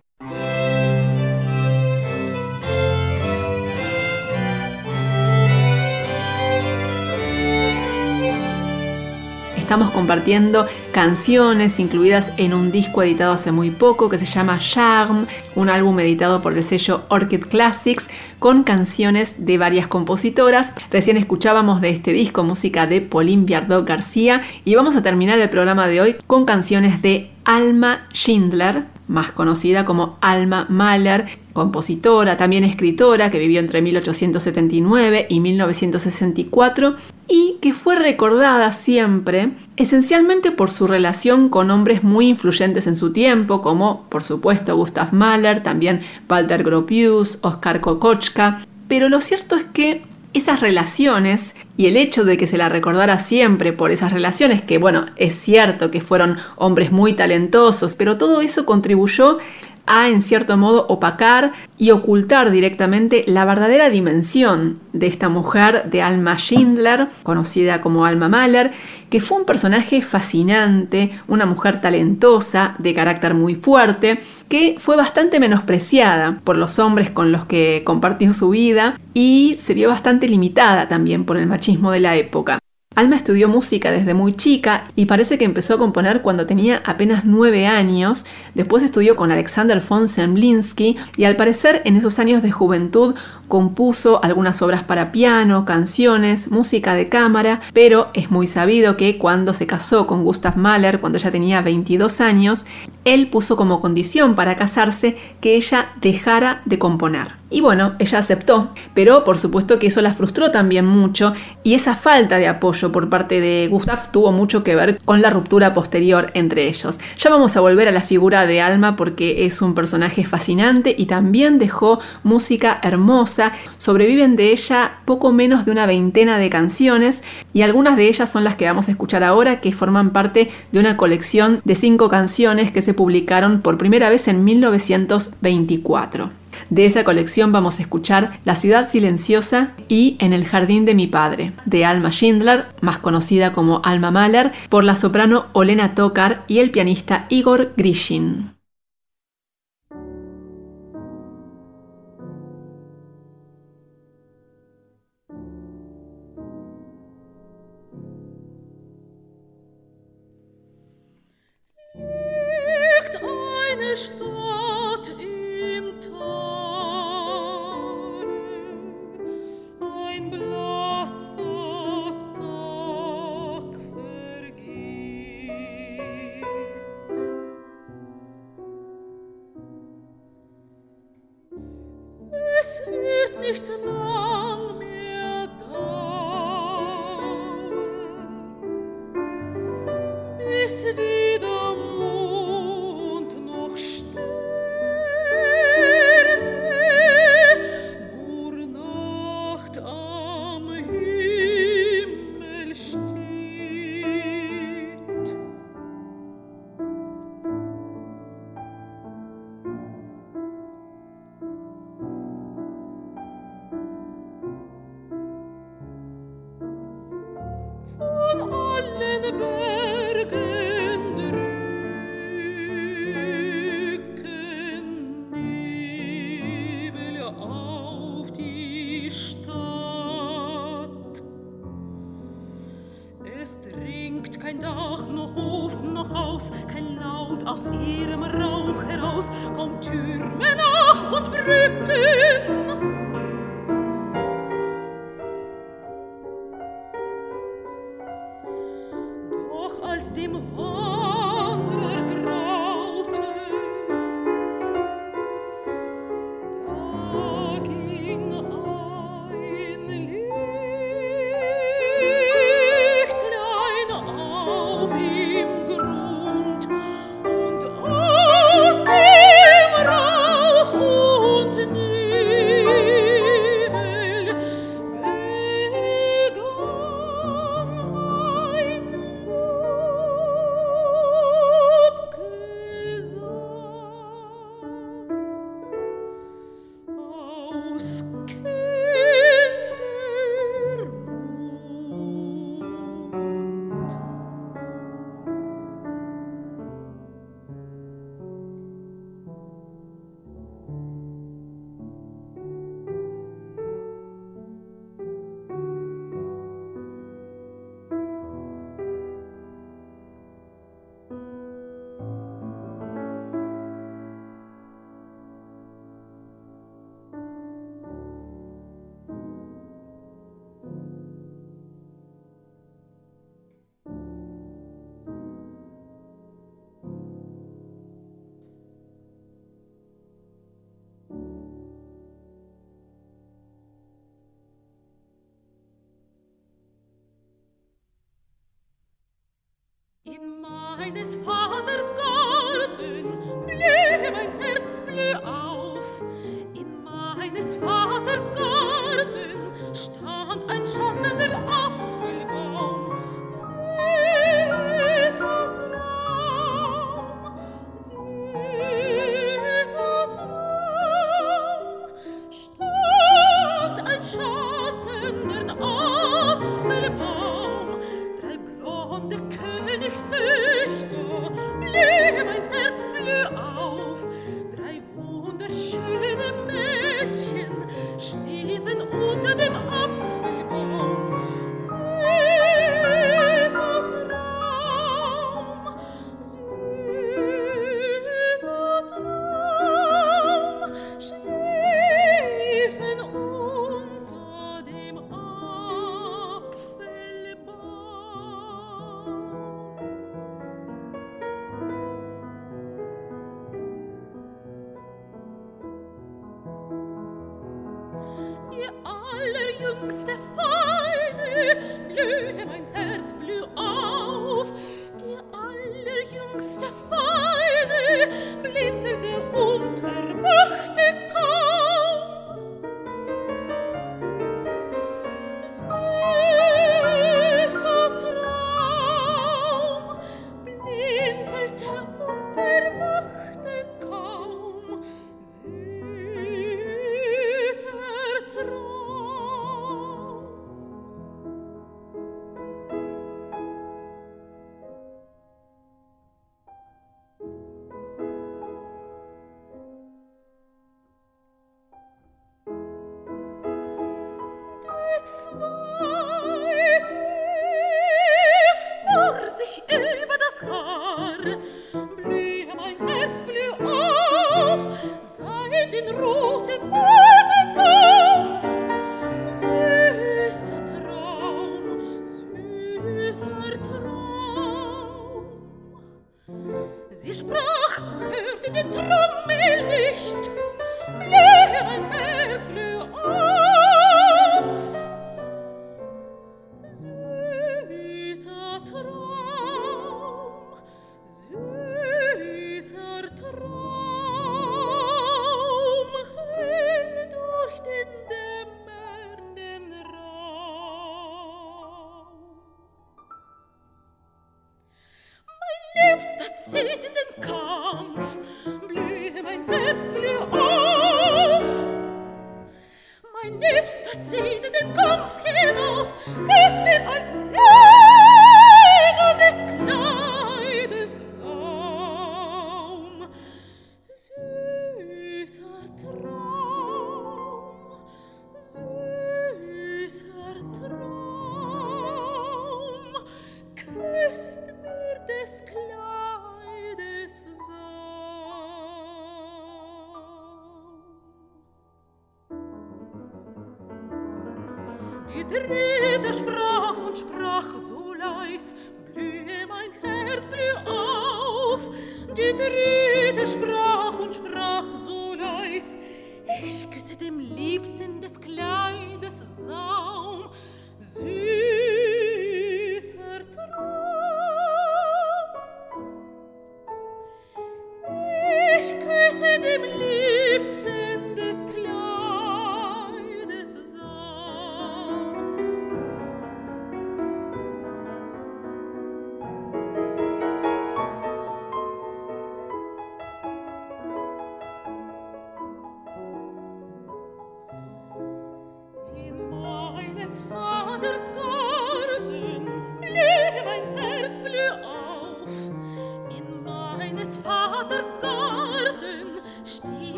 Speaker 1: Estamos compartiendo canciones incluidas en un disco editado hace muy poco que se llama Charm, un álbum editado por el sello Orchid Classics con canciones de varias compositoras. Recién escuchábamos de este disco música de Pauline Viardot García y vamos a terminar el programa de hoy con canciones de Alma Schindler, más conocida como Alma Mahler, compositora, también escritora, que vivió entre 1879 y 1964 y que fue recordada siempre esencialmente por su relación con hombres muy influyentes en su tiempo, como por supuesto Gustav Mahler, también Walter Gropius, Oskar Kokoschka, pero lo cierto es que esas relaciones y el hecho de que se la recordara siempre por esas relaciones, que bueno, es cierto que fueron hombres muy talentosos, pero todo eso contribuyó a, en cierto modo, opacar y ocultar directamente la verdadera dimensión de esta mujer de Alma Schindler, conocida como Alma Mahler, que fue un personaje fascinante, una mujer talentosa, de carácter muy fuerte, que fue bastante menospreciada por los hombres con los que compartió su vida y se vio bastante limitada también por el machismo de la época. Alma estudió música desde muy chica y parece que empezó a componer cuando tenía apenas nueve años. Después estudió con Alexander von Semlinsky y al parecer en esos años de juventud compuso algunas obras para piano, canciones, música de cámara, pero es muy sabido que cuando se casó con Gustav Mahler, cuando ella tenía 22 años, él puso como condición para casarse que ella dejara de componer. Y bueno, ella aceptó, pero por supuesto que eso la frustró también mucho y esa falta de apoyo por parte de Gustav tuvo mucho que ver con la ruptura posterior entre ellos. Ya vamos a volver a la figura de Alma porque es un personaje fascinante y también dejó música hermosa. Sobreviven de ella poco menos de una veintena de canciones y algunas de ellas son las que vamos a escuchar ahora que forman parte de una colección de cinco canciones que se publicaron por primera vez en 1924. De esa colección vamos a escuchar La ciudad silenciosa y En el jardín de mi padre, de Alma Schindler, más conocida como Alma Mahler, por la soprano Olena Tokar y el pianista Igor Grishin.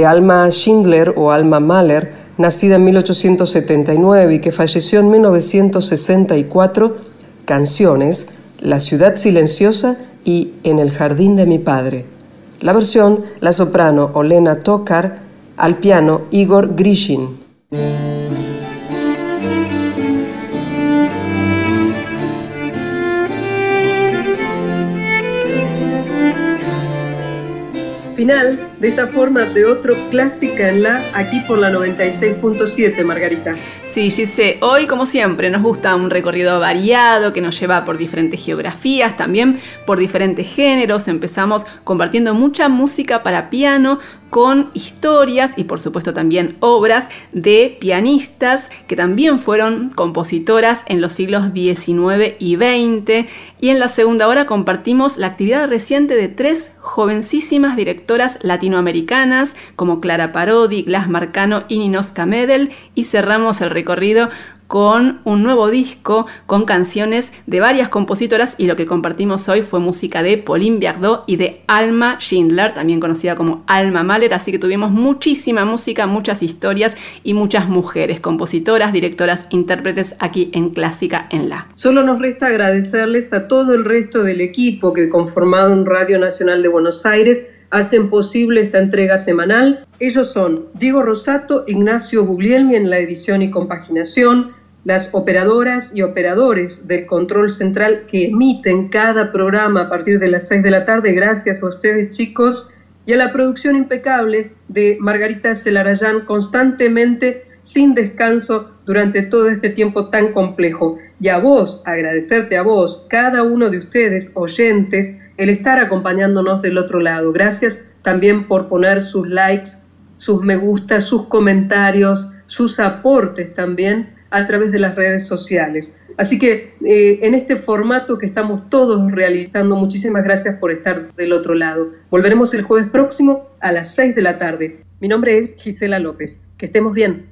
Speaker 2: De Alma Schindler o Alma Mahler, nacida en 1879 y que falleció en 1964, Canciones,
Speaker 4: La ciudad silenciosa y En el jardín de mi padre. La versión, la soprano Olena Tokar, al piano Igor Grishin.
Speaker 2: Final de esta forma de otro clásica en la aquí por la 96.7 Margarita.
Speaker 1: Sí, Gise, hoy como siempre nos gusta un recorrido variado que nos lleva por diferentes geografías, también por diferentes géneros. Empezamos compartiendo mucha música para piano con historias y por supuesto también obras de pianistas que también fueron compositoras en los siglos XIX y XX. Y en la segunda hora compartimos la actividad reciente de tres jovencísimas directoras latinoamericanas como Clara Parodi, Glass Marcano y Ninoska Medel y cerramos el recorrido con un nuevo disco con canciones de varias compositoras y lo que compartimos hoy fue música de Pauline Biardot y de Alma Schindler, también conocida como Alma Mahler, así que tuvimos muchísima música, muchas historias y muchas mujeres, compositoras, directoras, intérpretes aquí en Clásica en La.
Speaker 2: Solo nos resta agradecerles a todo el resto del equipo que conformado en Radio Nacional de Buenos Aires hacen posible esta entrega semanal. Ellos son Diego Rosato, Ignacio Guglielmi en la edición y compaginación, las operadoras y operadores del control central que emiten cada programa a partir de las 6 de la tarde, gracias a ustedes chicos, y a la producción impecable de Margarita Celarayán constantemente, sin descanso, durante todo este tiempo tan complejo. Y a vos, agradecerte a vos, cada uno de ustedes, oyentes, el estar acompañándonos del otro lado. Gracias también por poner sus likes, sus me gusta, sus comentarios, sus aportes también a través de las redes sociales. Así que eh, en este formato que estamos todos realizando, muchísimas gracias por estar del otro lado. Volveremos el jueves próximo a las 6 de la tarde. Mi nombre es Gisela López. Que estemos bien.